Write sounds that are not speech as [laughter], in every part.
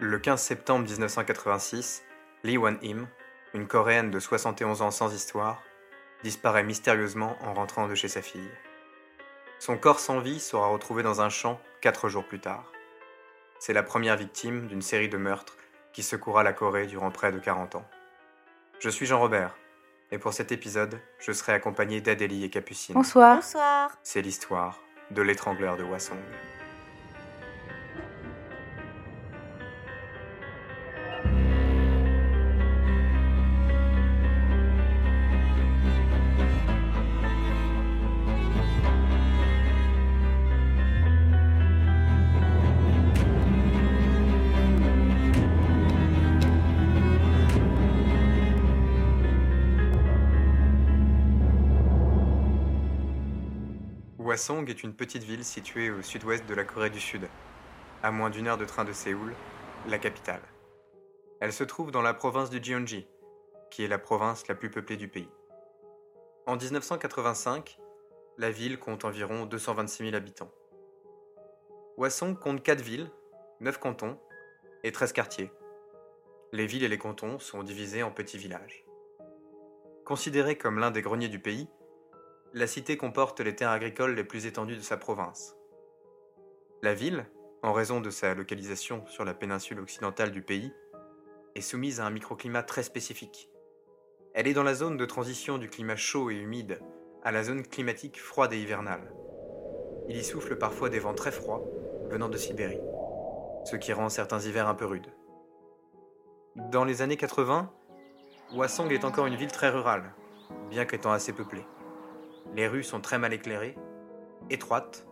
Le 15 septembre 1986, Lee Wan-im, une Coréenne de 71 ans sans histoire, disparaît mystérieusement en rentrant de chez sa fille. Son corps sans vie sera retrouvé dans un champ quatre jours plus tard. C'est la première victime d'une série de meurtres qui secoura la Corée durant près de 40 ans. Je suis Jean-Robert, et pour cet épisode, je serai accompagné d'Adélie et Capucine. Bonsoir. Bonsoir. C'est l'histoire de l'étrangleur de Hwasong. Hwasong est une petite ville située au sud-ouest de la Corée du Sud, à moins d'une heure de train de Séoul, la capitale. Elle se trouve dans la province du Gyeonggi, qui est la province la plus peuplée du pays. En 1985, la ville compte environ 226 000 habitants. Hwasong compte 4 villes, 9 cantons et 13 quartiers. Les villes et les cantons sont divisés en petits villages. Considérée comme l'un des greniers du pays, la cité comporte les terres agricoles les plus étendues de sa province. La ville, en raison de sa localisation sur la péninsule occidentale du pays, est soumise à un microclimat très spécifique. Elle est dans la zone de transition du climat chaud et humide à la zone climatique froide et hivernale. Il y souffle parfois des vents très froids venant de Sibérie, ce qui rend certains hivers un peu rudes. Dans les années 80, Hwasong est encore une ville très rurale, bien qu'étant assez peuplée. Les rues sont très mal éclairées, étroites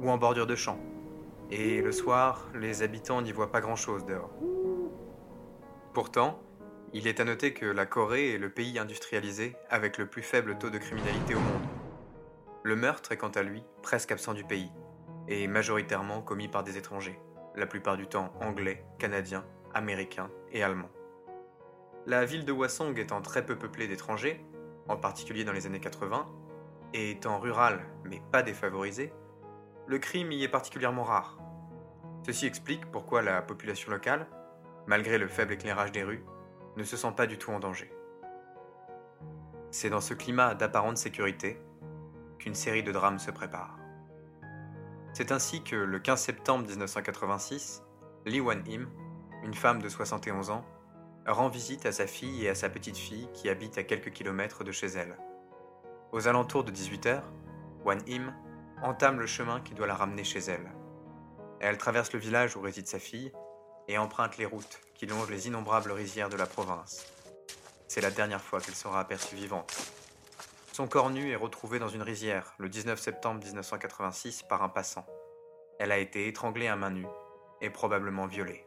ou en bordure de champs. Et le soir, les habitants n'y voient pas grand-chose dehors. Pourtant, il est à noter que la Corée est le pays industrialisé avec le plus faible taux de criminalité au monde. Le meurtre est quant à lui presque absent du pays, et majoritairement commis par des étrangers, la plupart du temps anglais, canadiens, américains et allemands. La ville de Hwasong étant très peu peuplée d'étrangers, en particulier dans les années 80, et étant rurale mais pas défavorisée, le crime y est particulièrement rare. Ceci explique pourquoi la population locale, malgré le faible éclairage des rues, ne se sent pas du tout en danger. C'est dans ce climat d'apparente sécurité qu'une série de drames se prépare. C'est ainsi que le 15 septembre 1986, Lee Wan-im, une femme de 71 ans, rend visite à sa fille et à sa petite-fille qui habitent à quelques kilomètres de chez elle. Aux alentours de 18h, Wan Im entame le chemin qui doit la ramener chez elle. Elle traverse le village où réside sa fille et emprunte les routes qui longent les innombrables rizières de la province. C'est la dernière fois qu'elle sera aperçue vivante. Son corps nu est retrouvé dans une rizière le 19 septembre 1986 par un passant. Elle a été étranglée à main nue et probablement violée.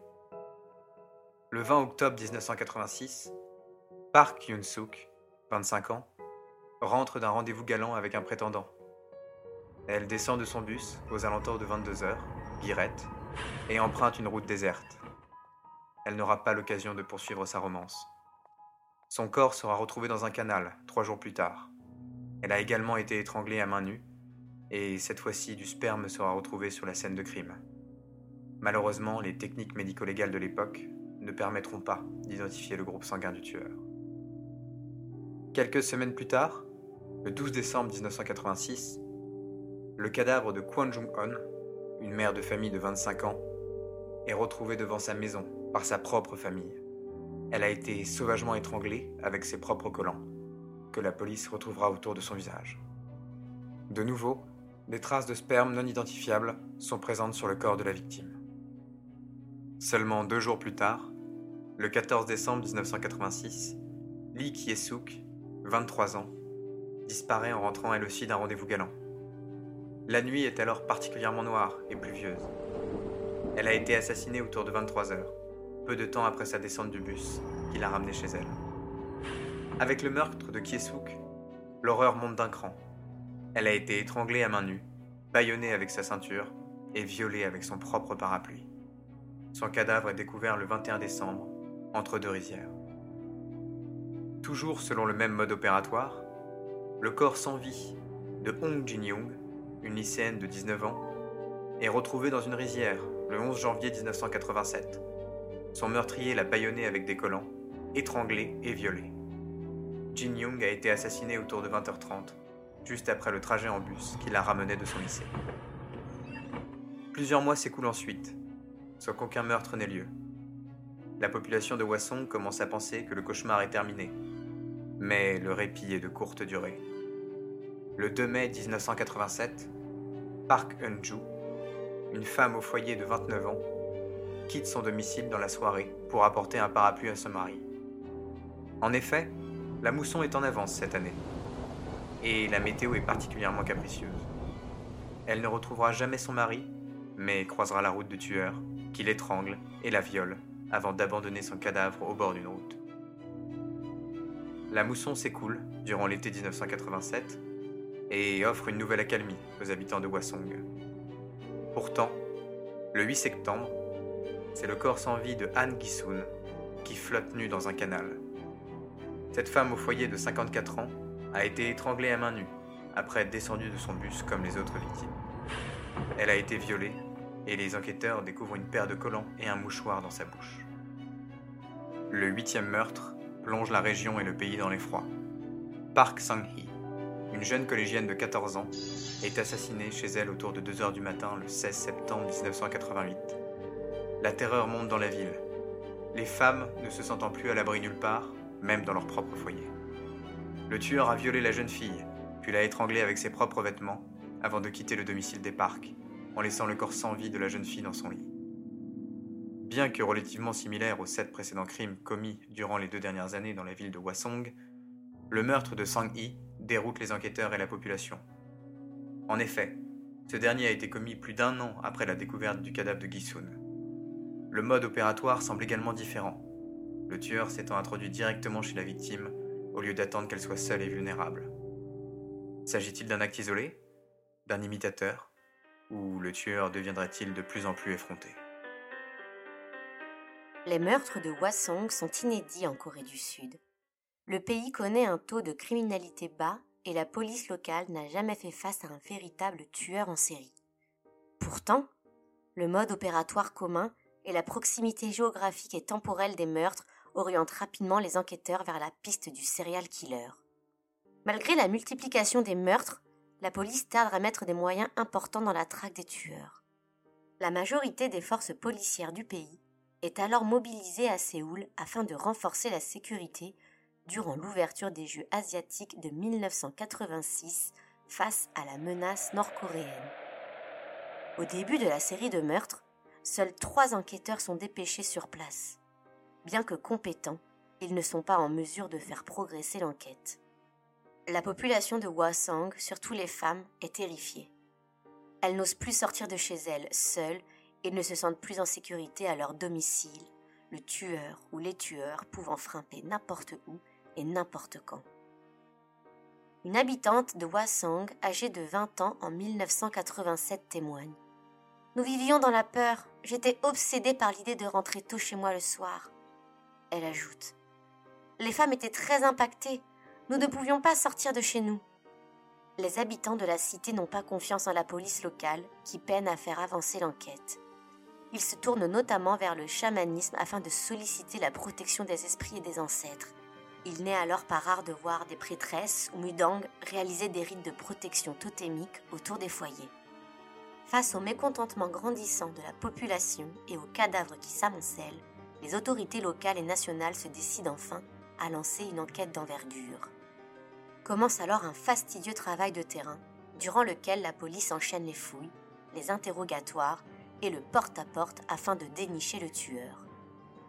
Le 20 octobre 1986, Park Yoon-suk, 25 ans, rentre d'un rendez-vous galant avec un prétendant. Elle descend de son bus aux alentours de 22h, guirette, et emprunte une route déserte. Elle n'aura pas l'occasion de poursuivre sa romance. Son corps sera retrouvé dans un canal trois jours plus tard. Elle a également été étranglée à main nue, et cette fois-ci du sperme sera retrouvé sur la scène de crime. Malheureusement, les techniques médico-légales de l'époque ne permettront pas d'identifier le groupe sanguin du tueur. Quelques semaines plus tard, le 12 décembre 1986, le cadavre de Kwon Jung-on, une mère de famille de 25 ans, est retrouvé devant sa maison par sa propre famille. Elle a été sauvagement étranglée avec ses propres collants, que la police retrouvera autour de son visage. De nouveau, des traces de sperme non identifiables sont présentes sur le corps de la victime. Seulement deux jours plus tard, le 14 décembre 1986, Lee Kiesuk, 23 ans, disparaît en rentrant elle aussi d'un rendez-vous galant. La nuit est alors particulièrement noire et pluvieuse. Elle a été assassinée autour de 23 heures, peu de temps après sa descente du bus qui l'a ramenée chez elle. Avec le meurtre de Kiesuk, l'horreur monte d'un cran. Elle a été étranglée à main nue, bâillonnée avec sa ceinture et violée avec son propre parapluie. Son cadavre est découvert le 21 décembre, entre deux rizières. Toujours selon le même mode opératoire, le corps sans vie de Hong Jin-young, une lycéenne de 19 ans, est retrouvé dans une rizière le 11 janvier 1987. Son meurtrier l'a bâillonné avec des collants, étranglé et violé. Jin Young a été assassiné autour de 20h30, juste après le trajet en bus qui la ramenait de son lycée. Plusieurs mois s'écoulent ensuite, sans qu'aucun meurtre n'ait lieu. La population de Hwasong commence à penser que le cauchemar est terminé, mais le répit est de courte durée. Le 2 mai 1987, Park Eun-ju, une femme au foyer de 29 ans, quitte son domicile dans la soirée pour apporter un parapluie à son mari. En effet, la mousson est en avance cette année, et la météo est particulièrement capricieuse. Elle ne retrouvera jamais son mari, mais croisera la route de tueur, qui l'étrangle et la viole avant d'abandonner son cadavre au bord d'une route. La mousson s'écoule durant l'été 1987 et offre une nouvelle accalmie aux habitants de Hwasong. Pourtant, le 8 septembre, c'est le corps sans vie de Han Gisun qui flotte nu dans un canal. Cette femme au foyer de 54 ans a été étranglée à main nue après être descendue de son bus comme les autres victimes. Elle a été violée et les enquêteurs découvrent une paire de collants et un mouchoir dans sa bouche. Le huitième meurtre plonge la région et le pays dans l'effroi. Park Sang-hee une jeune collégienne de 14 ans, est assassinée chez elle autour de 2 heures du matin le 16 septembre 1988. La terreur monte dans la ville. Les femmes ne se sentant plus à l'abri nulle part, même dans leur propre foyer. Le tueur a violé la jeune fille, puis l'a étranglée avec ses propres vêtements, avant de quitter le domicile des parcs, en laissant le corps sans vie de la jeune fille dans son lit. Bien que relativement similaire aux sept précédents crimes commis durant les deux dernières années dans la ville de Hwasong, le meurtre de Sang-hee déroute les enquêteurs et la population. En effet, ce dernier a été commis plus d'un an après la découverte du cadavre de Gisun. Le mode opératoire semble également différent, le tueur s'étant introduit directement chez la victime au lieu d'attendre qu'elle soit seule et vulnérable. S'agit-il d'un acte isolé? D'un imitateur? Ou le tueur deviendrait-il de plus en plus effronté? Les meurtres de Hwasong sont inédits en Corée du Sud le pays connaît un taux de criminalité bas et la police locale n'a jamais fait face à un véritable tueur en série. Pourtant, le mode opératoire commun et la proximité géographique et temporelle des meurtres orientent rapidement les enquêteurs vers la piste du serial killer. Malgré la multiplication des meurtres, la police tarde à mettre des moyens importants dans la traque des tueurs. La majorité des forces policières du pays est alors mobilisée à Séoul afin de renforcer la sécurité durant l'ouverture des Jeux asiatiques de 1986 face à la menace nord-coréenne. Au début de la série de meurtres, seuls trois enquêteurs sont dépêchés sur place. Bien que compétents, ils ne sont pas en mesure de faire progresser l'enquête. La population de Hwasong, surtout les femmes, est terrifiée. Elles n'osent plus sortir de chez elles seules et ne se sentent plus en sécurité à leur domicile, le tueur ou les tueurs pouvant frapper n'importe où et n'importe quand. Une habitante de Hwasong, âgée de 20 ans en 1987, témoigne. Nous vivions dans la peur. J'étais obsédée par l'idée de rentrer tôt chez moi le soir. Elle ajoute. Les femmes étaient très impactées. Nous ne pouvions pas sortir de chez nous. Les habitants de la cité n'ont pas confiance en la police locale, qui peine à faire avancer l'enquête. Ils se tournent notamment vers le chamanisme afin de solliciter la protection des esprits et des ancêtres. Il n'est alors pas rare de voir des prêtresses ou mudangs réaliser des rites de protection totémique autour des foyers. Face au mécontentement grandissant de la population et aux cadavres qui s'amoncellent, les autorités locales et nationales se décident enfin à lancer une enquête d'envergure. Commence alors un fastidieux travail de terrain, durant lequel la police enchaîne les fouilles, les interrogatoires et le porte-à-porte -porte afin de dénicher le tueur.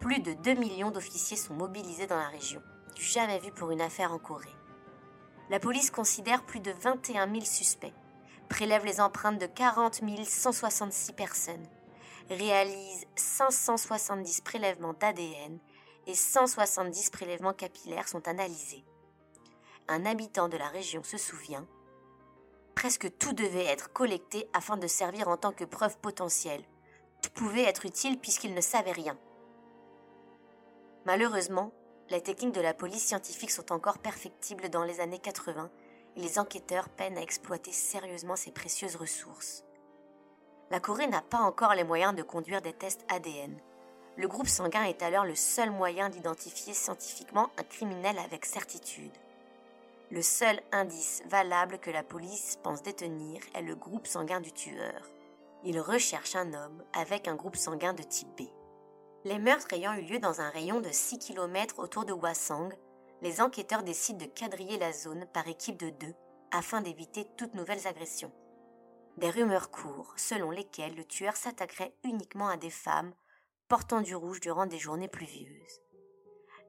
Plus de 2 millions d'officiers sont mobilisés dans la région jamais vu pour une affaire en Corée. La police considère plus de 21 000 suspects, prélève les empreintes de 40 166 personnes, réalise 570 prélèvements d'ADN et 170 prélèvements capillaires sont analysés. Un habitant de la région se souvient Presque tout devait être collecté afin de servir en tant que preuve potentielle. Tout pouvait être utile puisqu'il ne savait rien. Malheureusement, les techniques de la police scientifique sont encore perfectibles dans les années 80 et les enquêteurs peinent à exploiter sérieusement ces précieuses ressources. La Corée n'a pas encore les moyens de conduire des tests ADN. Le groupe sanguin est alors le seul moyen d'identifier scientifiquement un criminel avec certitude. Le seul indice valable que la police pense détenir est le groupe sanguin du tueur. Il recherche un homme avec un groupe sanguin de type B. Les meurtres ayant eu lieu dans un rayon de 6 km autour de Hwasong, les enquêteurs décident de quadriller la zone par équipe de deux afin d'éviter toutes nouvelles agressions. Des rumeurs courent selon lesquelles le tueur s'attaquerait uniquement à des femmes portant du rouge durant des journées pluvieuses.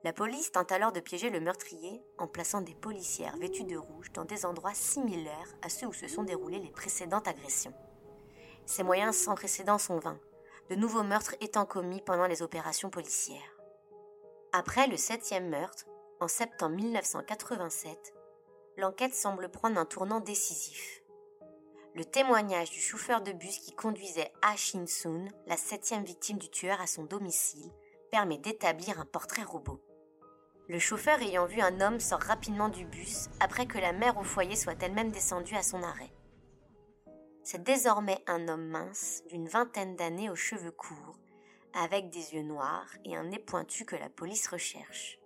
La police tente alors de piéger le meurtrier en plaçant des policières vêtues de rouge dans des endroits similaires à ceux où se sont déroulées les précédentes agressions. Ces moyens sans précédent sont vains, de nouveaux meurtres étant commis pendant les opérations policières. Après le septième meurtre, en septembre 1987, l'enquête semble prendre un tournant décisif. Le témoignage du chauffeur de bus qui conduisait Ah Shin-soon, la septième victime du tueur à son domicile, permet d'établir un portrait robot. Le chauffeur ayant vu un homme sort rapidement du bus après que la mère au foyer soit elle-même descendue à son arrêt. C'est désormais un homme mince, d'une vingtaine d'années aux cheveux courts, avec des yeux noirs et un nez pointu que la police recherche.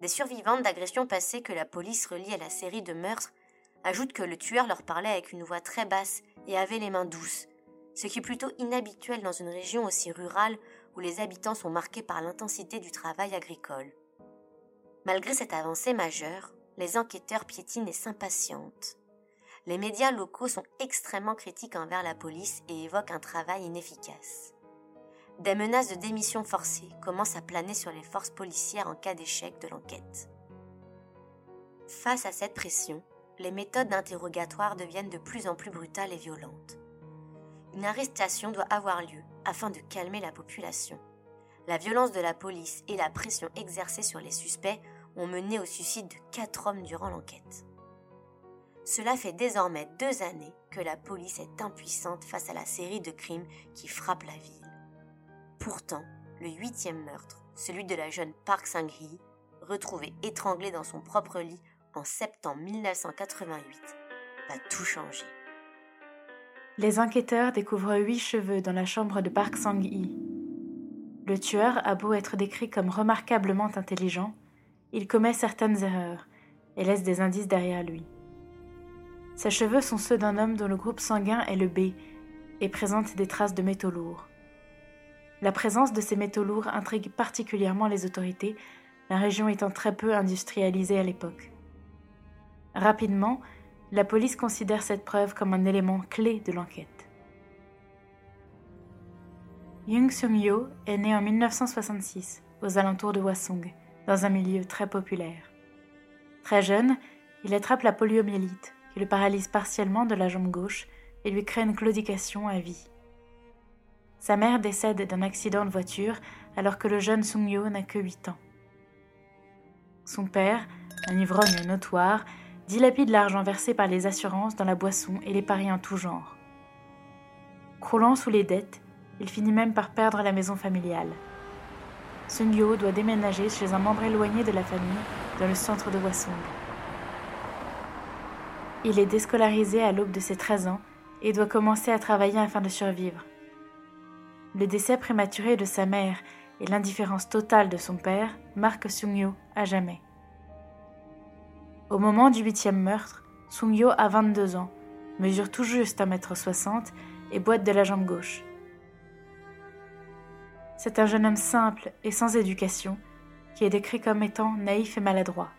Des survivantes d'agressions passées que la police relie à la série de meurtres ajoutent que le tueur leur parlait avec une voix très basse et avait les mains douces, ce qui est plutôt inhabituel dans une région aussi rurale où les habitants sont marqués par l'intensité du travail agricole. Malgré cette avancée majeure, les enquêteurs piétinent et s'impatientent. Les médias locaux sont extrêmement critiques envers la police et évoquent un travail inefficace. Des menaces de démission forcée commencent à planer sur les forces policières en cas d'échec de l'enquête. Face à cette pression, les méthodes d'interrogatoire deviennent de plus en plus brutales et violentes. Une arrestation doit avoir lieu afin de calmer la population. La violence de la police et la pression exercée sur les suspects ont mené au suicide de quatre hommes durant l'enquête. Cela fait désormais deux années que la police est impuissante face à la série de crimes qui frappent la ville. Pourtant, le huitième meurtre, celui de la jeune Park Sang-hee, retrouvée étranglée dans son propre lit en septembre 1988, va tout changer. Les enquêteurs découvrent huit cheveux dans la chambre de Park Sang-hee. Le tueur a beau être décrit comme remarquablement intelligent, il commet certaines erreurs et laisse des indices derrière lui. Ses cheveux sont ceux d'un homme dont le groupe sanguin est le B et présente des traces de métaux lourds. La présence de ces métaux lourds intrigue particulièrement les autorités, la région étant très peu industrialisée à l'époque. Rapidement, la police considère cette preuve comme un élément clé de l'enquête. Jung Sung-yo est né en 1966, aux alentours de Hwasong, dans un milieu très populaire. Très jeune, il attrape la poliomyélite, qui le paralyse partiellement de la jambe gauche et lui crée une claudication à vie. Sa mère décède d'un accident de voiture alors que le jeune Sung-yo n'a que 8 ans. Son père, un ivrogne notoire, dilapide l'argent versé par les assurances dans la boisson et les paris en tout genre. Croulant sous les dettes, il finit même par perdre la maison familiale. Sung-yo doit déménager chez un membre éloigné de la famille dans le centre de Hwasong. Il est déscolarisé à l'aube de ses 13 ans et doit commencer à travailler afin de survivre. Le décès prématuré de sa mère et l'indifférence totale de son père marquent Sung-yo à jamais. Au moment du huitième meurtre, Sung-yo a 22 ans, mesure tout juste 1m60 et boite de la jambe gauche. C'est un jeune homme simple et sans éducation qui est décrit comme étant naïf et maladroit.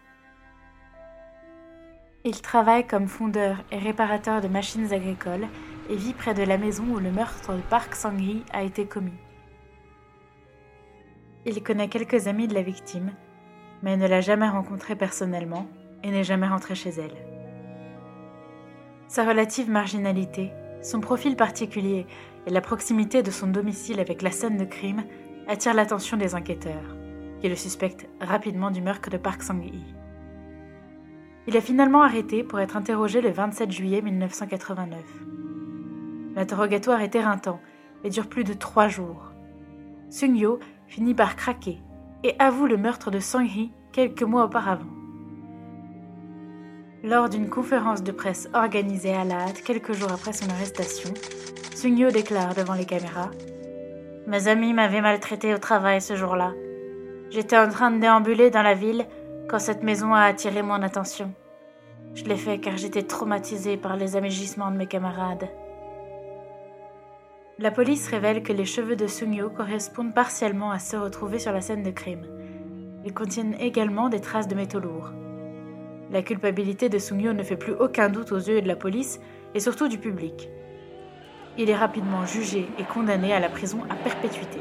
Il travaille comme fondeur et réparateur de machines agricoles et vit près de la maison où le meurtre de Park Sang-hee a été commis. Il connaît quelques amis de la victime, mais ne l'a jamais rencontrée personnellement et n'est jamais rentré chez elle. Sa relative marginalité, son profil particulier et la proximité de son domicile avec la scène de crime attirent l'attention des enquêteurs, qui le suspectent rapidement du meurtre de Park Sang-hee. Il est finalement arrêté pour être interrogé le 27 juillet 1989. L'interrogatoire est éreintant et dure plus de trois jours. Sung-yo finit par craquer et avoue le meurtre de Sang-hee quelques mois auparavant. Lors d'une conférence de presse organisée à la hâte quelques jours après son arrestation, Sung-yo déclare devant les caméras Mes amis m'avaient maltraité au travail ce jour-là. J'étais en train de déambuler dans la ville quand cette maison a attiré mon attention. Je l'ai fait car j'étais traumatisée par les amégissements de mes camarades. La police révèle que les cheveux de Sungyo correspondent partiellement à ceux retrouvés sur la scène de crime. Ils contiennent également des traces de métaux lourds. La culpabilité de Sungyo ne fait plus aucun doute aux yeux de la police et surtout du public. Il est rapidement jugé et condamné à la prison à perpétuité.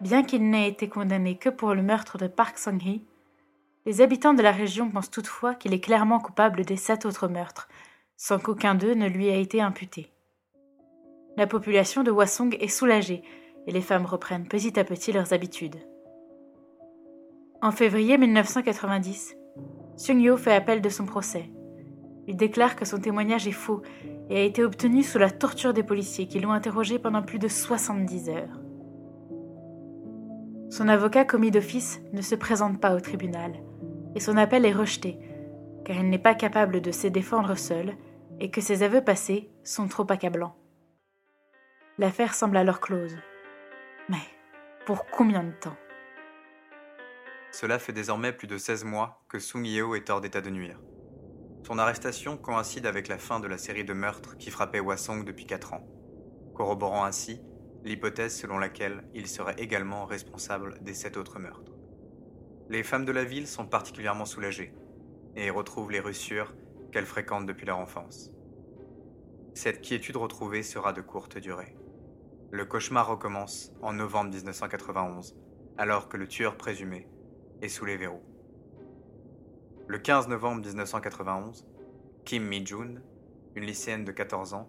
Bien qu'il n'ait été condamné que pour le meurtre de Park Sung-hee, les habitants de la région pensent toutefois qu'il est clairement coupable des sept autres meurtres, sans qu'aucun d'eux ne lui ait été imputé. La population de Hwasong est soulagée et les femmes reprennent petit à petit leurs habitudes. En février 1990, Sung-yo fait appel de son procès. Il déclare que son témoignage est faux et a été obtenu sous la torture des policiers qui l'ont interrogé pendant plus de 70 heures. Son avocat commis d'office ne se présente pas au tribunal et son appel est rejeté car il n'est pas capable de se défendre seul et que ses aveux passés sont trop accablants. L'affaire semble alors close. Mais pour combien de temps? Cela fait désormais plus de 16 mois que Sung Yeo est hors d'état de nuire. Son arrestation coïncide avec la fin de la série de meurtres qui frappait Hwasong depuis 4 ans, corroborant ainsi l'hypothèse selon laquelle il serait également responsable des sept autres meurtres. Les femmes de la ville sont particulièrement soulagées et retrouvent les reçures qu'elles fréquentent depuis leur enfance. Cette quiétude retrouvée sera de courte durée. Le cauchemar recommence en novembre 1991, alors que le tueur présumé est sous les verrous. Le 15 novembre 1991, Kim Mi-jun, une lycéenne de 14 ans,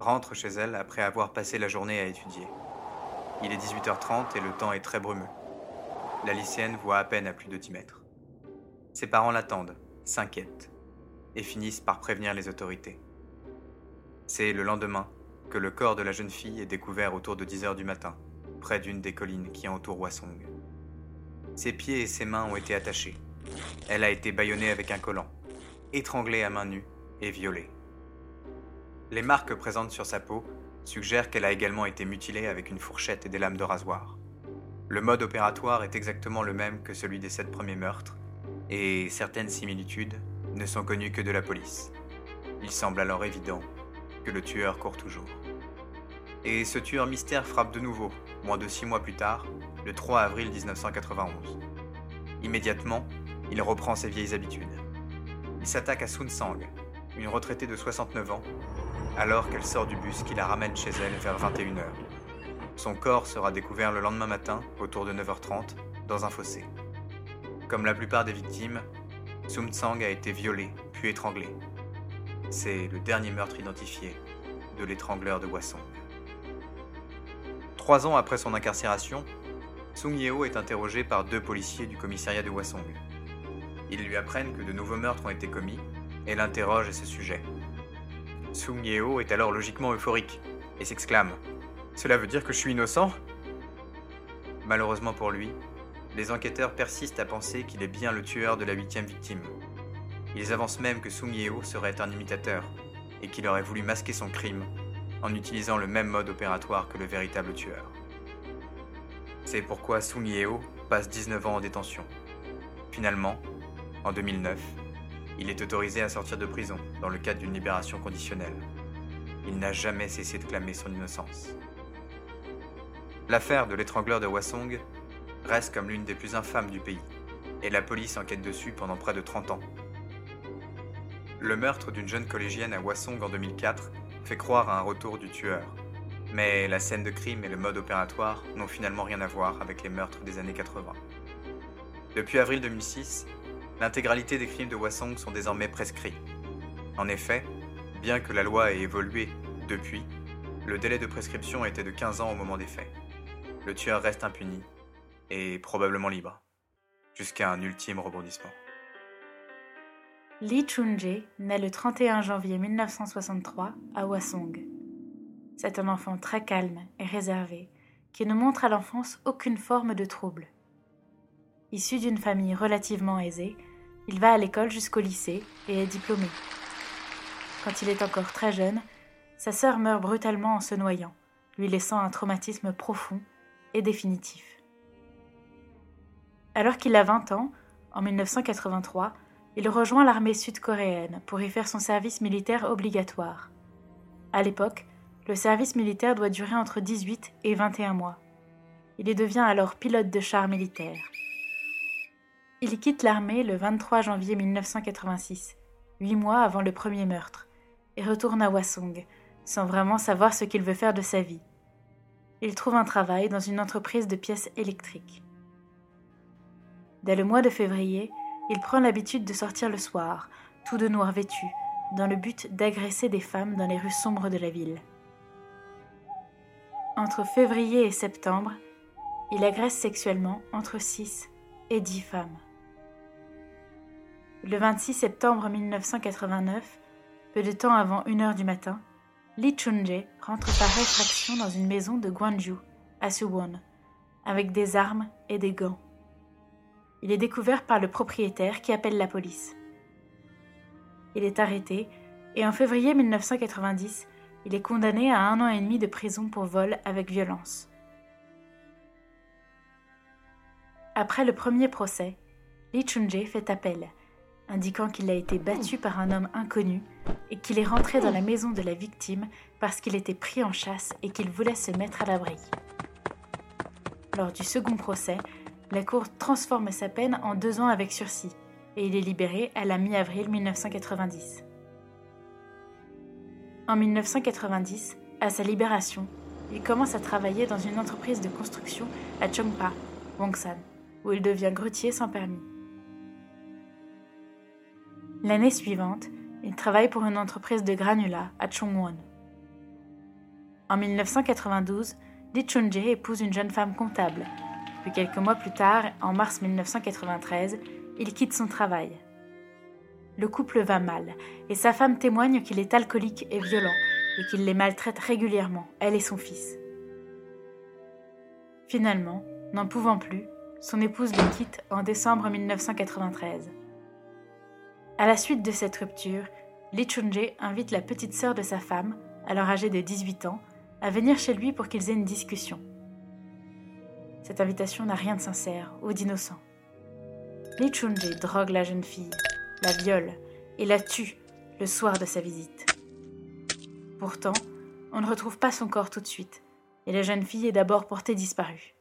rentre chez elle après avoir passé la journée à étudier. Il est 18h30 et le temps est très brumeux. La lycéenne voit à peine à plus de 10 mètres. Ses parents l'attendent, s'inquiètent, et finissent par prévenir les autorités. C'est le lendemain que le corps de la jeune fille est découvert autour de 10 heures du matin, près d'une des collines qui entourent Hwasong. Ses pieds et ses mains ont été attachés. Elle a été bâillonnée avec un collant, étranglée à main nue et violée. Les marques présentes sur sa peau suggèrent qu'elle a également été mutilée avec une fourchette et des lames de rasoir. Le mode opératoire est exactement le même que celui des sept premiers meurtres, et certaines similitudes ne sont connues que de la police. Il semble alors évident que le tueur court toujours. Et ce tueur mystère frappe de nouveau, moins de six mois plus tard, le 3 avril 1991. Immédiatement, il reprend ses vieilles habitudes. Il s'attaque à Sun Sang, une retraitée de 69 ans, alors qu'elle sort du bus qui la ramène chez elle vers 21h. Son corps sera découvert le lendemain matin, autour de 9h30, dans un fossé. Comme la plupart des victimes, Sum Tsang a été violé, puis étranglé. C'est le dernier meurtre identifié de l'étrangleur de Hwasong. Trois ans après son incarcération, Sung Yeo est interrogé par deux policiers du commissariat de Hwasong. Ils lui apprennent que de nouveaux meurtres ont été commis et l'interrogent à ce sujet. Sung Yeo est alors logiquement euphorique et s'exclame Cela veut dire que je suis innocent? Malheureusement pour lui, les enquêteurs persistent à penser qu'il est bien le tueur de la huitième victime. Ils avancent même que Sung Yeo serait un imitateur et qu'il aurait voulu masquer son crime en utilisant le même mode opératoire que le véritable tueur. C'est pourquoi Sung Yeo passe 19 ans en détention. Finalement, en 2009, il est autorisé à sortir de prison dans le cadre d'une libération conditionnelle. Il n'a jamais cessé de clamer son innocence. L'affaire de l'étrangleur de Hwasong reste comme l'une des plus infâmes du pays, et la police enquête dessus pendant près de 30 ans. Le meurtre d'une jeune collégienne à Hwasong en 2004 fait croire à un retour du tueur, mais la scène de crime et le mode opératoire n'ont finalement rien à voir avec les meurtres des années 80. Depuis avril 2006, l'intégralité des crimes de Hwasong sont désormais prescrits. En effet, bien que la loi ait évolué depuis, le délai de prescription était de 15 ans au moment des faits. Le tueur reste impuni et probablement libre, jusqu'à un ultime rebondissement. Lee Chun-jae naît le 31 janvier 1963 à Hwasong. C'est un enfant très calme et réservé qui ne montre à l'enfance aucune forme de trouble. Issu d'une famille relativement aisée, il va à l'école jusqu'au lycée et est diplômé. Quand il est encore très jeune, sa sœur meurt brutalement en se noyant, lui laissant un traumatisme profond et définitif. Alors qu'il a 20 ans, en 1983, il rejoint l'armée sud-coréenne pour y faire son service militaire obligatoire. À l'époque, le service militaire doit durer entre 18 et 21 mois. Il y devient alors pilote de char militaire. Il quitte l'armée le 23 janvier 1986, huit mois avant le premier meurtre, et retourne à Hwasong, sans vraiment savoir ce qu'il veut faire de sa vie. Il trouve un travail dans une entreprise de pièces électriques. Dès le mois de février, il prend l'habitude de sortir le soir, tout de noir vêtu, dans le but d'agresser des femmes dans les rues sombres de la ville. Entre février et septembre, il agresse sexuellement entre 6 et 10 femmes. Le 26 septembre 1989, peu de temps avant 1h du matin, Lee Chun-jae rentre par réfraction dans une maison de Gwangju, à Suwon, avec des armes et des gants. Il est découvert par le propriétaire qui appelle la police. Il est arrêté et en février 1990, il est condamné à un an et demi de prison pour vol avec violence. Après le premier procès, Lee Chun-jae fait appel, indiquant qu'il a été battu par un homme inconnu et qu'il est rentré dans la maison de la victime parce qu'il était pris en chasse et qu'il voulait se mettre à l'abri. Lors du second procès, la Cour transforme sa peine en deux ans avec sursis et il est libéré à la mi-avril 1990. En 1990, à sa libération, il commence à travailler dans une entreprise de construction à Chongpa, Wongsan, où il devient grutier sans permis. L'année suivante, il travaille pour une entreprise de granulats à Chongwon. En 1992, Lee Chun-jae épouse une jeune femme comptable quelques mois plus tard, en mars 1993, il quitte son travail. Le couple va mal, et sa femme témoigne qu'il est alcoolique et violent, et qu'il les maltraite régulièrement, elle et son fils. Finalement, n'en pouvant plus, son épouse le quitte en décembre 1993. À la suite de cette rupture, Lee Chun-jae invite la petite sœur de sa femme, alors âgée de 18 ans, à venir chez lui pour qu'ils aient une discussion. Cette invitation n'a rien de sincère ou d'innocent. Lee Chun-jae drogue la jeune fille, la viole et la tue le soir de sa visite. Pourtant, on ne retrouve pas son corps tout de suite, et la jeune fille est d'abord portée disparue.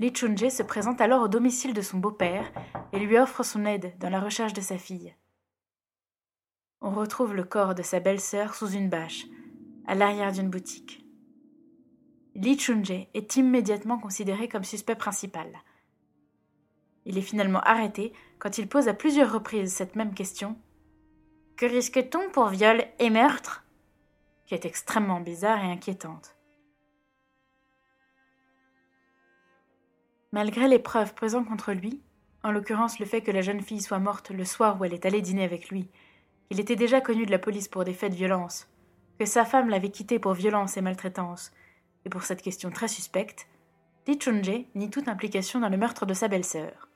Lee Chun-jae se présente alors au domicile de son beau-père et lui offre son aide dans la recherche de sa fille. On retrouve le corps de sa belle-sœur sous une bâche, à l'arrière d'une boutique. Lee Chun-jae est immédiatement considéré comme suspect principal. Il est finalement arrêté quand il pose à plusieurs reprises cette même question Que risque-t-on pour viol et meurtre? Qui est extrêmement bizarre et inquiétante. Malgré les preuves pesant contre lui, en l'occurrence le fait que la jeune fille soit morte le soir où elle est allée dîner avec lui, qu'il était déjà connu de la police pour des faits de violence, que sa femme l'avait quitté pour violence et maltraitance, et pour cette question très suspecte, Lee Chun-jae nie toute implication dans le meurtre de sa belle-sœur.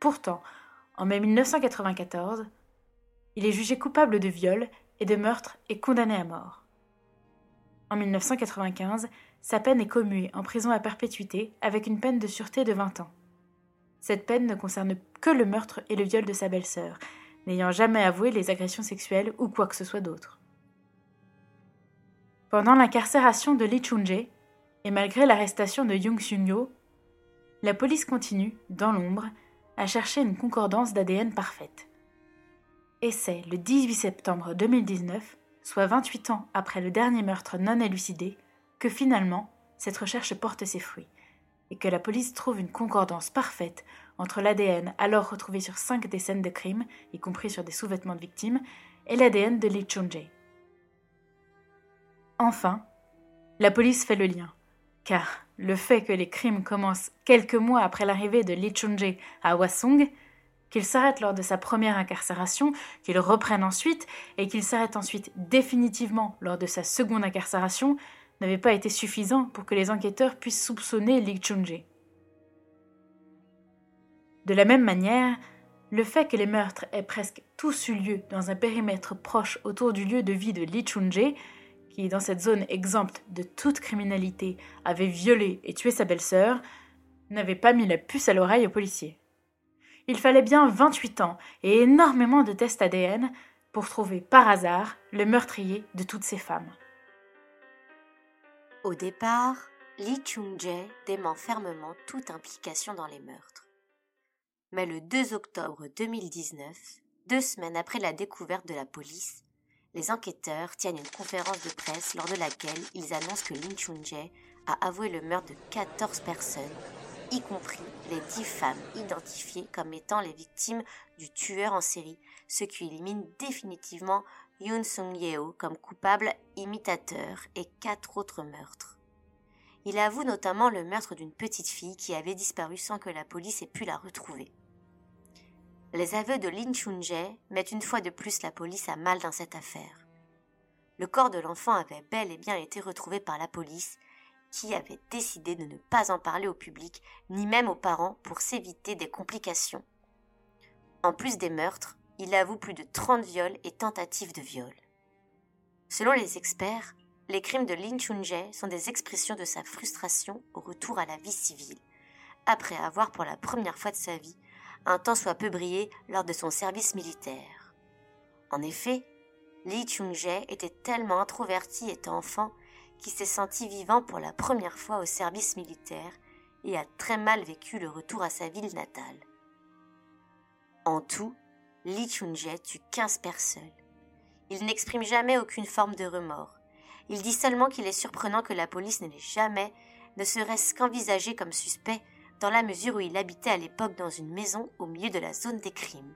Pourtant, en mai 1994, il est jugé coupable de viol et de meurtre et condamné à mort. En 1995, sa peine est commuée en prison à perpétuité avec une peine de sûreté de 20 ans. Cette peine ne concerne que le meurtre et le viol de sa belle-sœur, n'ayant jamais avoué les agressions sexuelles ou quoi que ce soit d'autre. Pendant l'incarcération de Lee Chun-jae, et malgré l'arrestation de Jung Sun-yo, la police continue, dans l'ombre, à chercher une concordance d'ADN parfaite. Et c'est le 18 septembre 2019, soit 28 ans après le dernier meurtre non élucidé, que finalement cette recherche porte ses fruits, et que la police trouve une concordance parfaite entre l'ADN alors retrouvé sur cinq des scènes de crime, y compris sur des sous-vêtements de victimes, et l'ADN de Lee Chun-jae. Enfin, la police fait le lien, car le fait que les crimes commencent quelques mois après l'arrivée de Lee Chun-jae à Hwasong, qu'il s'arrête lors de sa première incarcération, qu'il reprenne ensuite et qu'il s'arrête ensuite définitivement lors de sa seconde incarcération, n'avait pas été suffisant pour que les enquêteurs puissent soupçonner Lee Chun-jae. De la même manière, le fait que les meurtres aient presque tous eu lieu dans un périmètre proche autour du lieu de vie de Lee Chun-jae qui, dans cette zone exempte de toute criminalité, avait violé et tué sa belle-sœur, n'avait pas mis la puce à l'oreille aux policiers. Il fallait bien 28 ans et énormément de tests ADN pour trouver par hasard le meurtrier de toutes ces femmes. Au départ, Lee Chung-jae dément fermement toute implication dans les meurtres. Mais le 2 octobre 2019, deux semaines après la découverte de la police, les enquêteurs tiennent une conférence de presse lors de laquelle ils annoncent que Lee Chung-jae a avoué le meurtre de 14 personnes, y compris les 10 femmes identifiées comme étant les victimes du tueur en série, ce qui élimine définitivement Yoon Sung-yeo comme coupable imitateur et quatre autres meurtres. Il avoue notamment le meurtre d'une petite fille qui avait disparu sans que la police ait pu la retrouver. Les aveux de Lin Chun-jae mettent une fois de plus la police à mal dans cette affaire. Le corps de l'enfant avait bel et bien été retrouvé par la police, qui avait décidé de ne pas en parler au public, ni même aux parents, pour s'éviter des complications. En plus des meurtres, il avoue plus de 30 viols et tentatives de viol. Selon les experts, les crimes de Lin Chun-jae sont des expressions de sa frustration au retour à la vie civile, après avoir pour la première fois de sa vie un temps soit peu brillé lors de son service militaire. En effet, Lee Chung-jae était tellement introverti étant enfant qu'il s'est senti vivant pour la première fois au service militaire et a très mal vécu le retour à sa ville natale. En tout, Lee Chun-jae tue 15 personnes. Il n'exprime jamais aucune forme de remords. Il dit seulement qu'il est surprenant que la police ne l'ait jamais, ne serait-ce qu'envisagé comme suspect, dans la mesure où il habitait à l'époque dans une maison au milieu de la zone des crimes,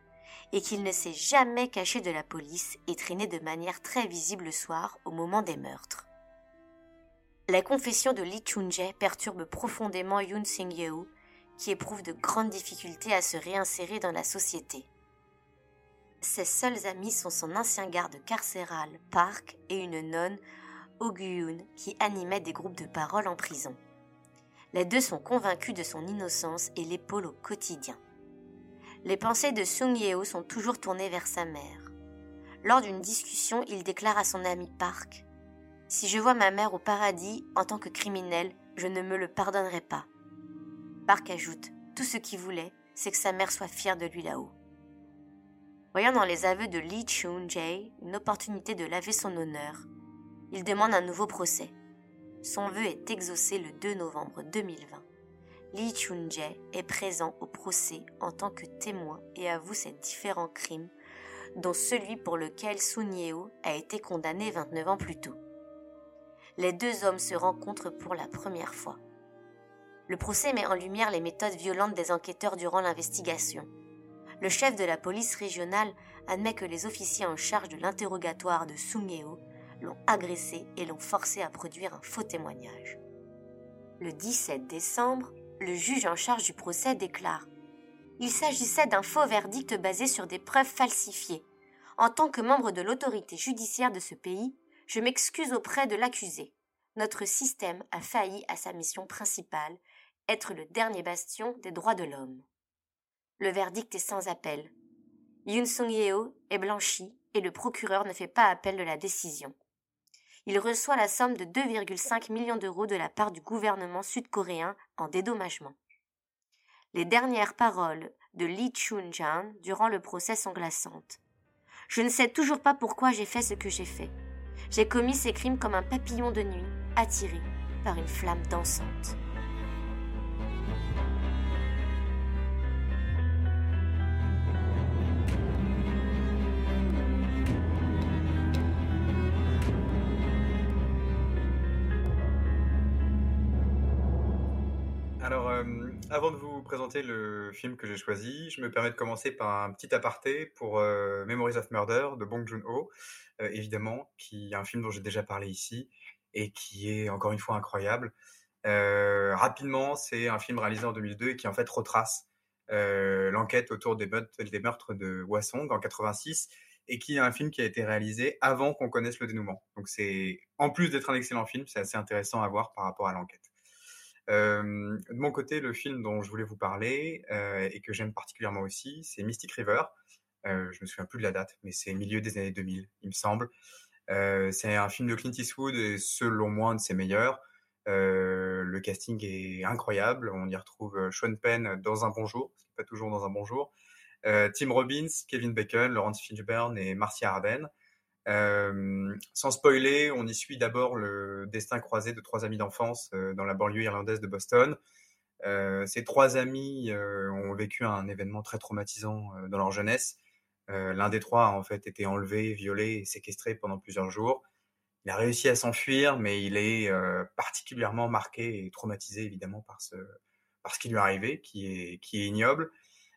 et qu'il ne s'est jamais caché de la police et traîné de manière très visible le soir au moment des meurtres. La confession de Lee Chun-jae perturbe profondément Yoon Sing-yeol, qui éprouve de grandes difficultés à se réinsérer dans la société. Ses seuls amis sont son ancien garde carcéral, Park, et une nonne, Ogyun, qui animait des groupes de parole en prison. Les deux sont convaincus de son innocence et l'épaule au quotidien. Les pensées de Sung Yeo sont toujours tournées vers sa mère. Lors d'une discussion, il déclare à son ami Park Si je vois ma mère au paradis en tant que criminelle, je ne me le pardonnerai pas. Park ajoute Tout ce qu'il voulait, c'est que sa mère soit fière de lui là-haut. Voyant dans les aveux de Lee Chun-jae une opportunité de laver son honneur, il demande un nouveau procès. Son vœu est exaucé le 2 novembre 2020. Lee Chun-jae est présent au procès en tant que témoin et avoue ses différents crimes, dont celui pour lequel Sun Yeo a été condamné 29 ans plus tôt. Les deux hommes se rencontrent pour la première fois. Le procès met en lumière les méthodes violentes des enquêteurs durant l'investigation. Le chef de la police régionale admet que les officiers en charge de l'interrogatoire de Sung Yeo l'ont agressé et l'ont forcé à produire un faux témoignage. Le 17 décembre, le juge en charge du procès déclare Il s'agissait d'un faux verdict basé sur des preuves falsifiées. En tant que membre de l'autorité judiciaire de ce pays, je m'excuse auprès de l'accusé. Notre système a failli à sa mission principale, être le dernier bastion des droits de l'homme. Le verdict est sans appel. Yoon Sung-yeo est blanchi et le procureur ne fait pas appel de la décision il reçoit la somme de 2,5 millions d'euros de la part du gouvernement sud-coréen en dédommagement. Les dernières paroles de Lee Chun-jan durant le procès sont glaçantes. Je ne sais toujours pas pourquoi j'ai fait ce que j'ai fait. J'ai commis ces crimes comme un papillon de nuit, attiré par une flamme dansante. Avant de vous présenter le film que j'ai choisi, je me permets de commencer par un petit aparté pour euh, Memories of Murder de Bong Joon-ho, euh, évidemment, qui est un film dont j'ai déjà parlé ici et qui est encore une fois incroyable. rapidement, c'est un film réalisé en 2002 et qui en fait retrace l'enquête autour des meurtres, des meurtres de Hwasong en 86 et qui est un film qui a été réalisé avant qu'on connaisse le dénouement. Donc c'est en plus d'être un excellent film, c'est assez intéressant à voir par rapport à l'enquête de mon côté, le film dont je voulais vous parler et que j'aime particulièrement aussi, c'est Mystic River. je me souviens plus de la date, mais c'est milieu des années 2000, il me semble. c'est un film de Clint Eastwood et selon moi un de ses meilleurs. le casting est incroyable. On y retrouve Sean Penn dans un bon jour, pas toujours dans un bon jour. Tim Robbins, Kevin Bacon, Laurence Fishburne et Marcia Arden. Sans spoiler, on y suit d'abord le destin croisé de trois amis d'enfance dans la banlieue irlandaise de Boston. ces trois amis ont vécu un événement très traumatisant dans leur jeunesse. L'un des trois a en fait été enlevé, violé et séquestré pendant plusieurs jours. Il a réussi à s'enfuir, mais il est particulièrement marqué et traumatisé évidemment par ce, par ce qui lui est arrivé, qui est, qui est ignoble.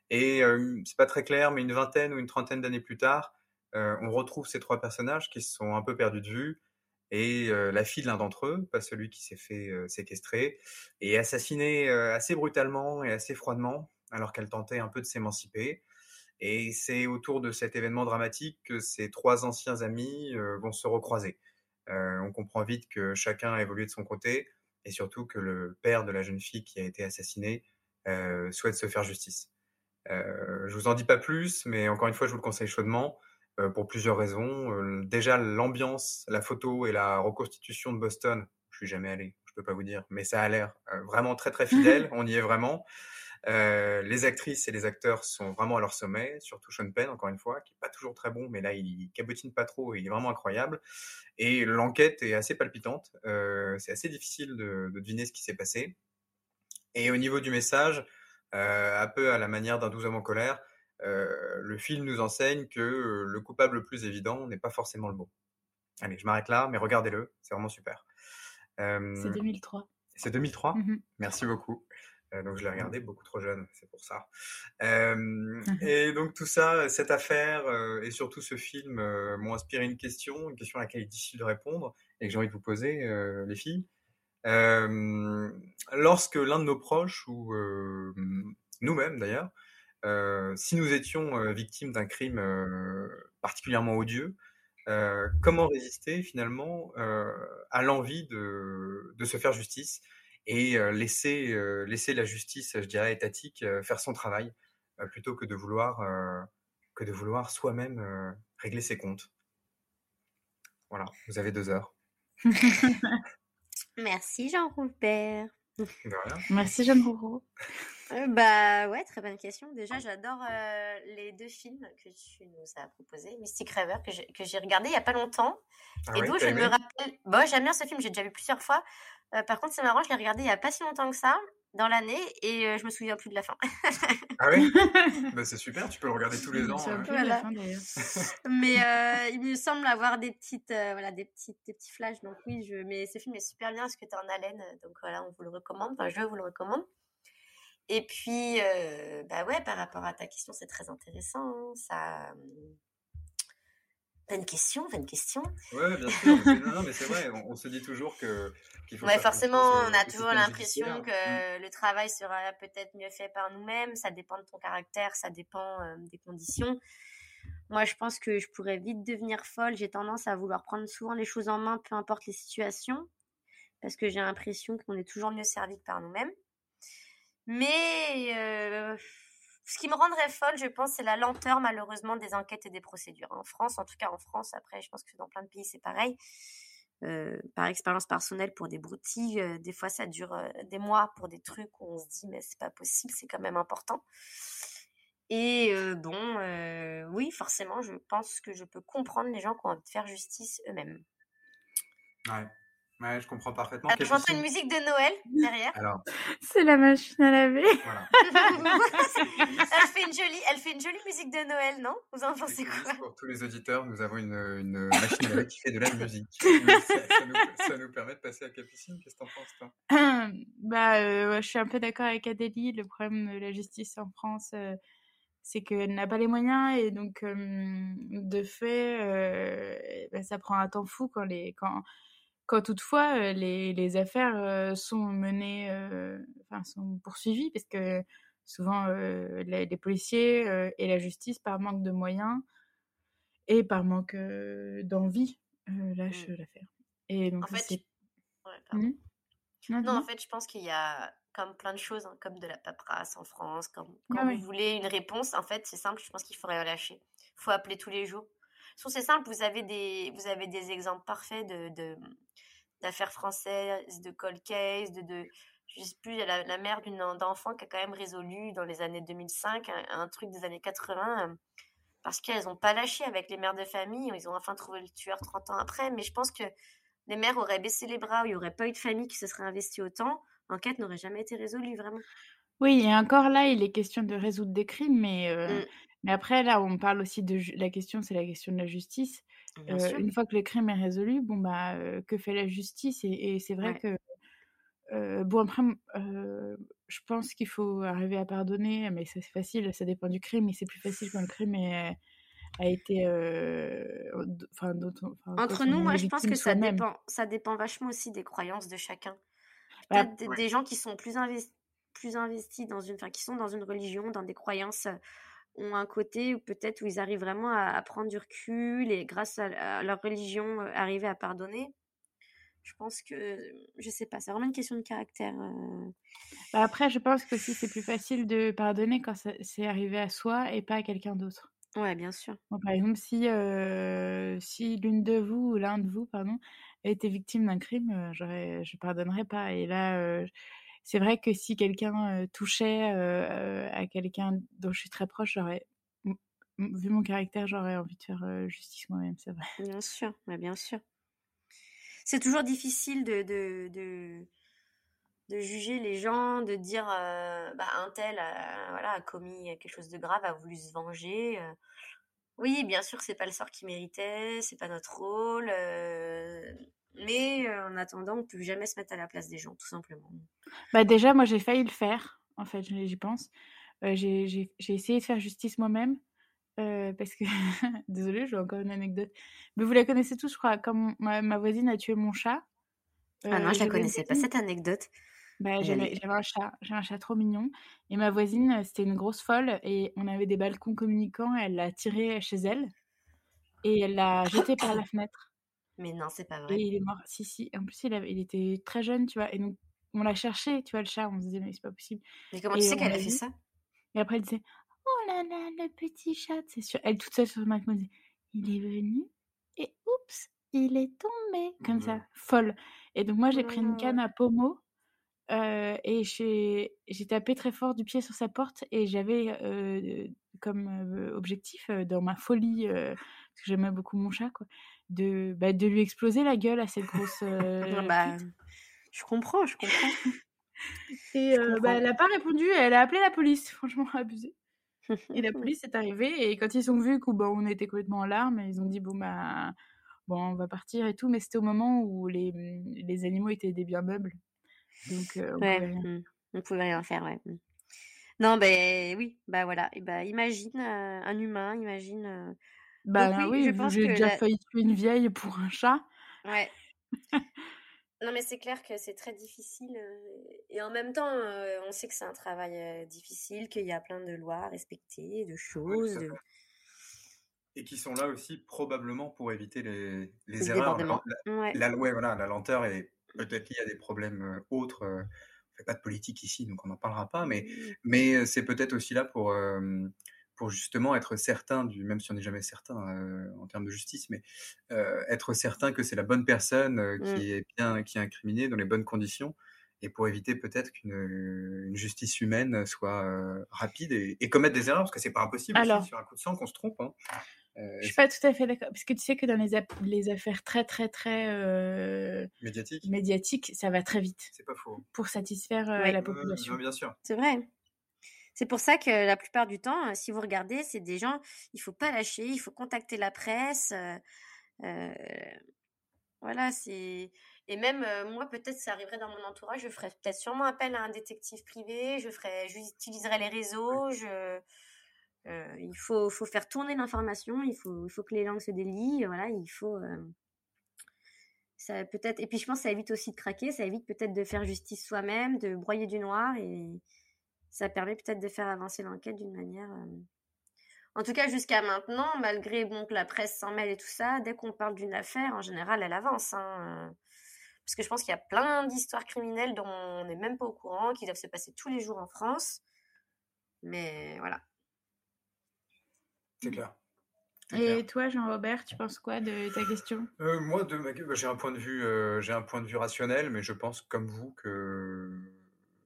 Et c'est pas très clair, mais une vingtaine ou une trentaine d'années plus tard, on retrouve ces trois personnages qui se sont un peu perdus de vue. Et la fille de l'un d'entre eux, pas celui qui s'est fait séquestrer, est assassinée assez brutalement et assez froidement, alors qu'elle tentait un peu de s'émanciper. Et c'est autour de cet événement dramatique que ces trois anciens amis vont se recroiser. on comprend vite que chacun a évolué de son côté, et surtout que le père de la jeune fille qui a été assassinée souhaite se faire justice. Euh, je vous en dis pas plus, mais encore une fois, je vous le conseille chaudement pour plusieurs raisons. déjà, l'ambiance, la photo et la reconstitution de Boston, je suis jamais allé, je peux pas vous dire, mais ça a l'air vraiment très très fidèle. [laughs] on y est vraiment. Euh, les actrices et les acteurs sont vraiment à leur sommet, surtout Sean Penn, encore une fois, qui est pas toujours très bon, mais là, il cabotine pas trop et il est vraiment incroyable. Et l'enquête est assez palpitante. Euh, c'est assez difficile de, de, deviner ce qui s'est passé. Et au niveau du message, euh, un peu à la manière d'un douze hommes en colère, euh, le film nous enseigne que le coupable le plus évident n'est pas forcément le bon. Allez, je m'arrête là, mais regardez-le, c'est vraiment super. c'est 2003. C'est 2003 mmh Merci beaucoup. Euh, donc je l'ai regardé beaucoup trop jeune, c'est pour ça. Euh, mmh et donc tout ça, cette affaire euh, et surtout ce film m'ont inspiré une question, une question à laquelle il est difficile de répondre et que j'ai envie de vous poser, les filles. lorsque l'un de nos proches ou nous-mêmes d'ailleurs, si nous étions victimes d'un crime particulièrement odieux, comment résister finalement à l'envie de, de, se faire justice et laisser, laisser la justice, je dirais, étatique faire son travail plutôt que de vouloir, que de vouloir soi-même régler ses comptes? Voilà, vous avez deux heures. Merci [laughs] Jean-Roubert. Merci Jean Rouro. bah ouais, très bonne question. Déjà, j'adore les deux films que tu nous as proposés, Mystic River, que j'ai regardé il y a pas longtemps. Ah et d'où je me rappelle. Bon, j'aime bien ce film, j'ai déjà vu plusieurs fois. Euh, par contre, c'est marrant, je l'ai regardé il n'y a pas si longtemps que ça, dans l'année, et je euh, je me souviens plus de la fin. ah oui [laughs] bah, C'est super, tu peux le regarder tous les ans. [laughs] mais euh, il me semble avoir des petites, voilà, des petites, des petits flashs. Donc oui, je, mais ce film est super bien parce que tu es en haleine. Donc voilà, on vous le recommande. Enfin, je vous le recommande. Et puis, bah ouais, par rapport à ta question, c'est très intéressant. Hein. Ça, une question, une question. Ouais, bien sûr. non, mais c'est vrai, on, se dit toujours que. Faut ouais, forcément, on a toujours l'impression que le travail sera peut-être mieux fait par nous-mêmes. Ça dépend de ton caractère, ça dépend euh, des conditions. Moi, je pense que je pourrais vite devenir folle. J'ai tendance à vouloir prendre souvent les choses en main, peu importe les situations, parce que j'ai l'impression qu'on est toujours mieux servi que par nous-mêmes. Mais euh, ce qui me rendrait folle, je pense, c'est la lenteur, malheureusement, des enquêtes et des procédures. En France, en tout cas en France, après, je pense que dans plein de pays, c'est pareil. Euh, par expérience personnelle, pour des broutilles, euh, des fois, ça dure des mois pour des trucs où on se dit, mais c'est pas possible, c'est quand même important. Et bon, oui, forcément, je pense que je peux comprendre les gens qui ont envie de faire justice eux-mêmes. Ouais. Ouais, je comprends parfaitement. Ah, j'entends une musique de Noël derrière. Alors. C'est la machine à laver. Voilà. [laughs] elle, fait une jolie, elle fait une jolie musique de Noël, non? Vous en pensez quoi? Pour tous les auditeurs, nous avons une, une machine à laver qui fait de la [laughs] musique. ça, nous, permet de passer à Capucine? Qu'est-ce que t'en penses, toi? [clears throat] Bah, euh, je suis un peu d'accord avec Adélie. Le problème de la justice en France. Euh, c'est qu'elle n'a pas les moyens et donc de fait euh, bah, ça prend un temps fou quand les quand quand toutefois les, les affaires sont menées, enfin sont poursuivies, parce que souvent les, policiers et la justice, par manque de moyens et par manque d'envie, lâchent mmh. l'affaire. Et donc en fait, mmh. non, en fait, je pense qu'il y a comme plein de choses, hein, comme de la paperasse en France, comme, quand vous voulez une réponse, en fait, c'est simple, je pense qu'il faut rien lâcher. Il faut appeler tous les jours. c'est simple, vous avez des, vous avez des exemples parfaits de, d'affaires françaises, de cold case, de, de je sais plus, la, la mère d'une d'enfant qui a quand même résolu dans les années 2005 un, truc des années 80 euh, parce qu'elles n'ont pas lâché avec les mères de famille, ils ont enfin trouvé le tueur 30 ans après, mais je pense que les mères auraient baissé les bras, il n'y aurait pas eu de famille qui se serait investie autant, l'enquête n'aurait jamais été résolue, vraiment. Oui, et encore là, il est question de résoudre des crimes, mais, euh, mmh. Mais après, là, on parle aussi de la question, c'est la question de la justice. Euh, une fois que le crime est résolu, bon, bah, que fait la justice? Et, c'est vrai que bon, après, je pense qu'il faut arriver à pardonner, mais c'est facile, ça dépend du crime, mais c'est plus facile quand le crime a été. enfin, Entre nous, moi, je pense que ça dépend, ça dépend vachement aussi des croyances de chacun. Bah, des, gens qui sont plus, investis plus investis dans une, enfin, qui sont dans une religion, dans des croyances ont un côté où peut-être où ils arrivent vraiment à, prendre du recul et grâce à leur religion arriver à pardonner je pense que, je sais pas, c'est vraiment une question de caractère. Euh. Bah, après, je pense que si c'est plus facile de pardonner quand c'est arrivé à soi et pas à quelqu'un d'autre. Ouais, bien sûr. par exemple, si, euh, si l'une de vous ou l'un de vous, pardon, était victime d'un crime, euh, j'aurais, je pardonnerais pas. Et là, c'est vrai que si quelqu'un touchait à quelqu'un dont je suis très proche, j'aurais, vu mon caractère, j'aurais envie de faire justice moi-même, c'est vrai. Bien sûr, bien sûr c'est toujours difficile de, de, de, juger les gens, de dire bah, un tel a, voilà, commis quelque chose de grave, a voulu se venger. Oui, bien sûr, c'est pas le sort qu'il méritait, c'est pas notre rôle. Mais en attendant, on peut jamais se mettre à la place des gens, tout simplement. Bah déjà, moi, j'ai failli le faire. En fait, j'y pense. j'ai essayé de faire justice moi-même. Euh, parce que, [laughs] désolée, j'ai encore une anecdote. Mais vous la connaissez tous, je crois. Comme ma, voisine a tué mon chat. ah non, je la connaissais pas cette anecdote. Bah, j'avais un chat, j'ai un chat trop mignon. Et ma voisine, c'était une grosse folle. Et on avait des balcons communicants. elle l'a tiré chez elle. Et elle l'a jeté par la fenêtre. Mais non, c'est pas vrai. Et il est mort. Si, si. En plus, il, il était très jeune, tu vois. Et donc, on l'a cherché, tu vois, le chat. On se disait, mais c'est pas possible. Mais comment tu sais qu'elle a fait ça? Et après, elle disait, Oh là là, le petit chat, c'est sûr. Elle toute seule sur ma dit il est venu et oups, il est tombé. Comme ça, folle. Et donc moi, j'ai pris une canne à pommeau euh, et j'ai tapé très fort du pied sur sa porte et j'avais euh, comme euh, objectif dans ma folie, parce que j'aimais beaucoup mon chat, quoi, de, bah, de lui exploser la gueule à cette grosse... [laughs] bah, je comprends, je comprends. [laughs] Et bah, elle n'a pas répondu, elle a appelé la police, [laughs] franchement abusé. Et la police est arrivée et quand ils ont vu qu'on on était complètement en larmes, ils ont dit bon bah bon on va partir et tout, mais c'était au moment où les, les animaux étaient des biens meubles, donc on, ouais, pouvait rien. On pouvait rien faire, ouais. Mmh. Non ben oui, bah voilà, et bah imagine un humain, imagine. Bah oui, j'ai déjà failli tuer une vieille pour un chat. Ouais. [laughs] Non, mais c'est clair que c'est très difficile. Et en même temps, euh, on sait que c'est un travail euh, difficile, qu'il y a plein de lois à respecter, de choses. Et qui sont là aussi probablement pour éviter les, les erreurs. La, la, voilà, la lenteur est peut-être liée à des problèmes autres. On ne fait pas de politique ici, donc on n'en parlera pas. Mais, mmh. mais c'est peut-être aussi là pour pour justement être certain du, même si on n'est jamais certain euh, en termes de justice, mais euh, être certain que c'est la bonne personne euh, qui mmh. est bien, qui est incriminée dans les bonnes conditions, et pour éviter peut-être qu'une une justice humaine soit rapide et, commettre des erreurs, parce que c'est pas impossible Alors, sur un coup de sang qu'on se trompe. Hein. je suis pas tout à fait d'accord, parce que tu sais que dans les, les affaires très très très médiatiques, médiatiques, ça va très vite. C'est pas faux. Pour satisfaire la population. bien sûr. C'est vrai. C'est pour ça que la plupart du temps, euh, si vous regardez, c'est des gens, il faut pas lâcher, il faut contacter la presse. Euh, euh, voilà, c'est et même moi peut-être ça arriverait dans mon entourage, je ferais peut-être sûrement appel à un détective privé, je ferais, j'utiliserais les réseaux, je il faut, faut faire tourner l'information, il faut, il faut que les langues se délient, voilà, il faut ça peut-être et puis je pense que ça évite aussi de craquer, ça évite peut-être de faire justice soi-même, de broyer du noir et ça permet peut-être de faire avancer l'enquête d'une manière. Euh, en tout cas, jusqu'à maintenant, malgré bon, que la presse s'en mêle et tout ça, dès qu'on parle d'une affaire, en général, elle avance. Hein, euh. Parce que je pense qu'il y a plein d'histoires criminelles dont on n'est même pas au courant, qui doivent se passer tous les jours en France. Mais voilà. C'est clair. Et toi, Jean-Robert, tu penses quoi de ta question? Euh, Moi, de ma... Bah, j'ai un point de vue, euh, j'ai un point de vue rationnel, mais je pense comme vous que,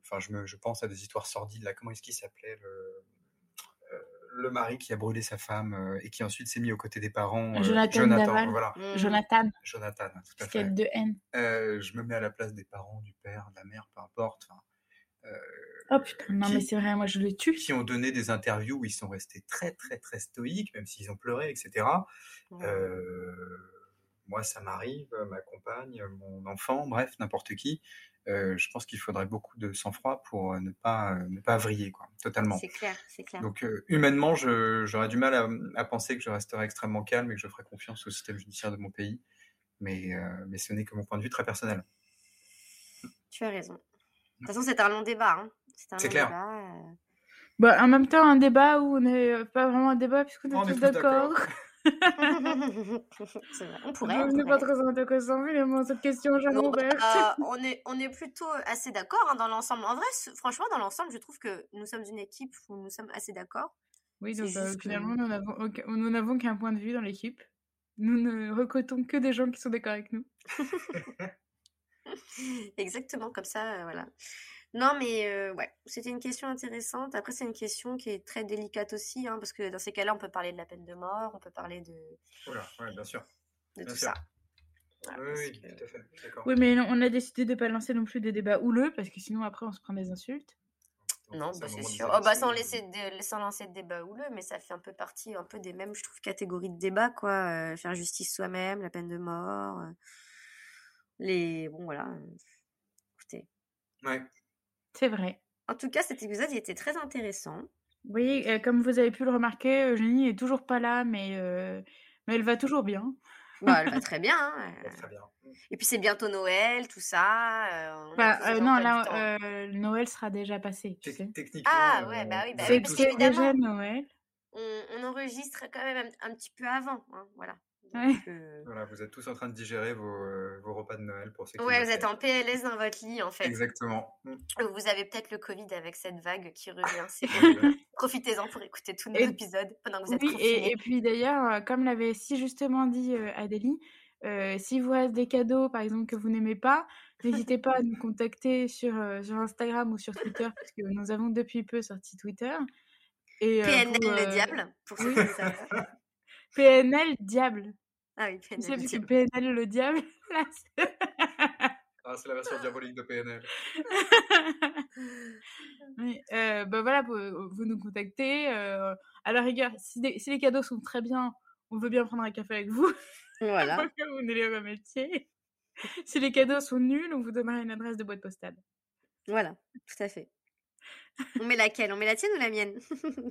enfin, je, me, je pense à des histoires sordides. Là, comment est-ce qu'il s'appelait le... Euh, le mari qui a brûlé sa femme et qui ensuite s'est mis aux côtés des parents. Jonathan, Jonathan voilà. Mmh. Jonathan. Jonathan, tout à fait. de haine. je me mets à la place des parents, du père, de la mère, peu importe. Oh putain, non mais c'est vrai, moi je le tue. Qui ont donné des interviews où ils sont restés très très très stoïques, même s'ils ont pleuré, etc. Euh, moi, ça m'arrive, ma compagne, mon enfant, bref, n'importe qui. Euh, je pense qu'il faudrait beaucoup de sang-froid pour ne pas ne pas vriller, quoi, totalement. C'est clair, c'est clair. Donc euh, humainement, j'aurais du mal à, à, penser que je resterais extrêmement calme et que je ferais confiance au système judiciaire de mon pays, mais mais ce n'est que mon point de vue très personnel. Tu as raison. De toute façon, c'est un long débat. Hein. C'est clair. Euh. Bah, en même temps, un débat où on n'est pas vraiment un débat puisqu'on est, tous d'accord. [laughs] on pourrait. On n'est pas très intéressant évidemment cette question. Euh, on, est, on est plutôt assez d'accord hein, dans l'ensemble. En vrai, franchement, dans l'ensemble, je trouve que nous sommes une équipe où nous sommes assez d'accord. Oui, donc euh, finalement, nous n'avons qu'un point de vue dans l'équipe. Nous ne recrutons que des gens qui sont d'accord avec nous. [laughs] [laughs] Exactement, comme ça, voilà. Non, mais ouais, c'était une question intéressante. Après, c'est une question qui est très délicate aussi, hein, parce que dans ces cas-là, on peut parler de la peine de mort, on peut parler de. Voilà, ouais, bien sûr. De tout ça. oui, oui, tout à fait. Oui, mais on a décidé de ne pas lancer non plus des débats houleux, parce que sinon, après, on se prend des insultes. Non, bah, c'est sûr. Oh, bah, sans, laisser de, sans lancer de débat houleux, mais ça fait un peu partie un peu des mêmes, je trouve, catégories de débat, quoi. faire justice soi-même, la peine de mort, les. Bon, voilà. Écoutez. Ouais. C'est vrai. En tout cas, cet épisode il était très intéressant. Oui, euh, comme vous avez pu le remarquer, Eugénie est toujours pas là, mais, euh, mais elle va toujours bien. Bah, elle va [laughs] très bien. Hein, très bien. Et puis c'est bientôt Noël, tout ça. Euh, bah, non, là, Noël sera déjà passé. Techniquement. Ah ouais, bah oui. Bah, c'est déjà Noël. On, enregistre quand même un, petit peu avant. Hein, voilà. Euh, voilà, vous êtes tous en train de digérer vos, euh, vos repas de Noël pour ceux qui Ouais, vous êtes en PLS dans votre lit en fait. Exactement. Vous avez peut-être le Covid avec cette vague qui revient. [laughs] [laughs] Profitez-en pour écouter tous nos épisodes pendant que vous êtes oui, et, puis d'ailleurs, euh, comme l'avait si justement dit Adélie, si vous avez des cadeaux, par exemple, que vous n'aimez pas, n'hésitez pas à nous contacter sur, sur Instagram ou sur Twitter, parce que nous avons depuis peu sorti Twitter. Et, PNL le diable, pour ceux qui savent. PNL diable. Ah oui, PNL. C'est parce PNL le diable? [laughs] ah, c'est la version diabolique de PNL. [laughs] Mais, euh, bah voilà, vous, vous nous contactez. Euh, à la rigueur, si, si, les cadeaux sont très bien, on veut bien prendre un café avec vous. [laughs] Voilà. vous n'allez pas métier. Si les cadeaux sont nuls, on vous donnera une adresse de boîte postale. Voilà, tout à fait. On met laquelle? On met la tienne ou la mienne?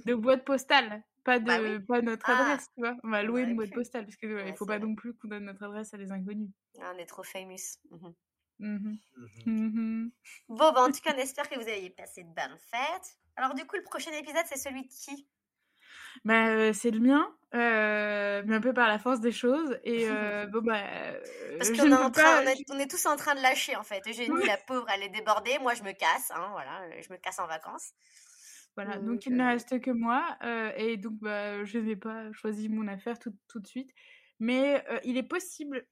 De boîte postale, pas de bah pas notre ah! adresse, tu vois? On va louer une boîte postale parce qu'il ne faut pas non plus qu'on donne notre adresse à des inconnus. Ah, on est trop famous. Mmh mmh mmh bon, bah, en tout cas, on espère que vous avez passé de bonnes fêtes. Alors, du coup, le prochain épisode, c'est celui de qui? Bah, c'est le mien, euh, mais un peu par la force des choses. Et euh, bon, bah. Parce qu'on est, en train, on, est, tous en train de lâcher, en fait. Eugénie, la pauvre, elle est débordée. Moi, je me casse, hein, voilà. Je me casse en vacances. Voilà, donc, il ne reste que moi. et donc, bah, je n'ai pas choisi mon affaire tout, tout de suite. Mais il est possible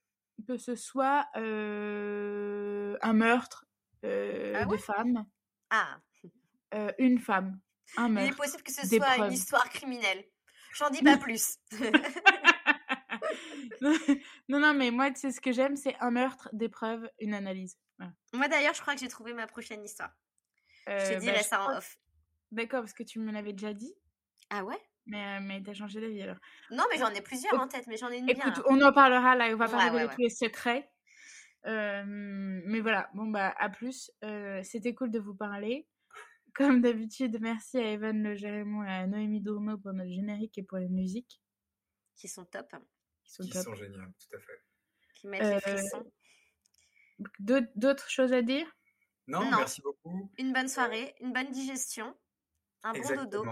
que ce soit un meurtre ah de femme. Ah. une femme. Il est possible que ce soit une histoire criminelle. J'en dis [laughs] pas plus. non, non, mais moi, tu sais, ce que j'aime, c'est un meurtre, des preuves, une analyse. Moi, d'ailleurs, je crois que j'ai trouvé ma prochaine histoire. je te euh, dirai bah, ça en off. D'accord, parce que tu me l'avais déjà dit. Ah ouais? Mais, euh, mais t'as changé d'avis alors. Non, mais j'en ai plusieurs en tête, mais j'en ai une Écoute, on en parlera là, on va parler de tous les secrets. Euh, mais voilà, bon bah à plus. C'était cool de vous parler. [laughs] Comme d'habitude, merci à Evan Le Jérémon et à Noémie Dourneau pour notre générique et pour les musiques. Qui sont top. Qui sont, qui sont géniales, tout à fait. Qui mettent les frissons. Euh, d'autres choses à dire? Non, merci beaucoup. Une bonne soirée, une bonne digestion, un bon dodo.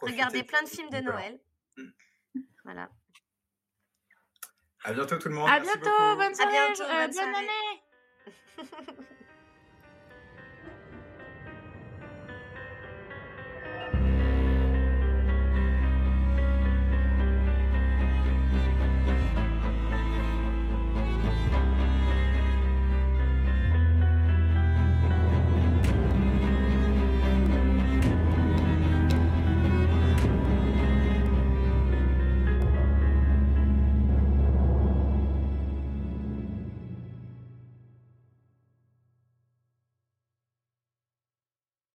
Regardez plein de films de Noël. Mm. Voilà. À bientôt tout le monde. À bientôt, bonne soirée. À bientôt, bonne, euh, bonne année. [laughs] Thank you.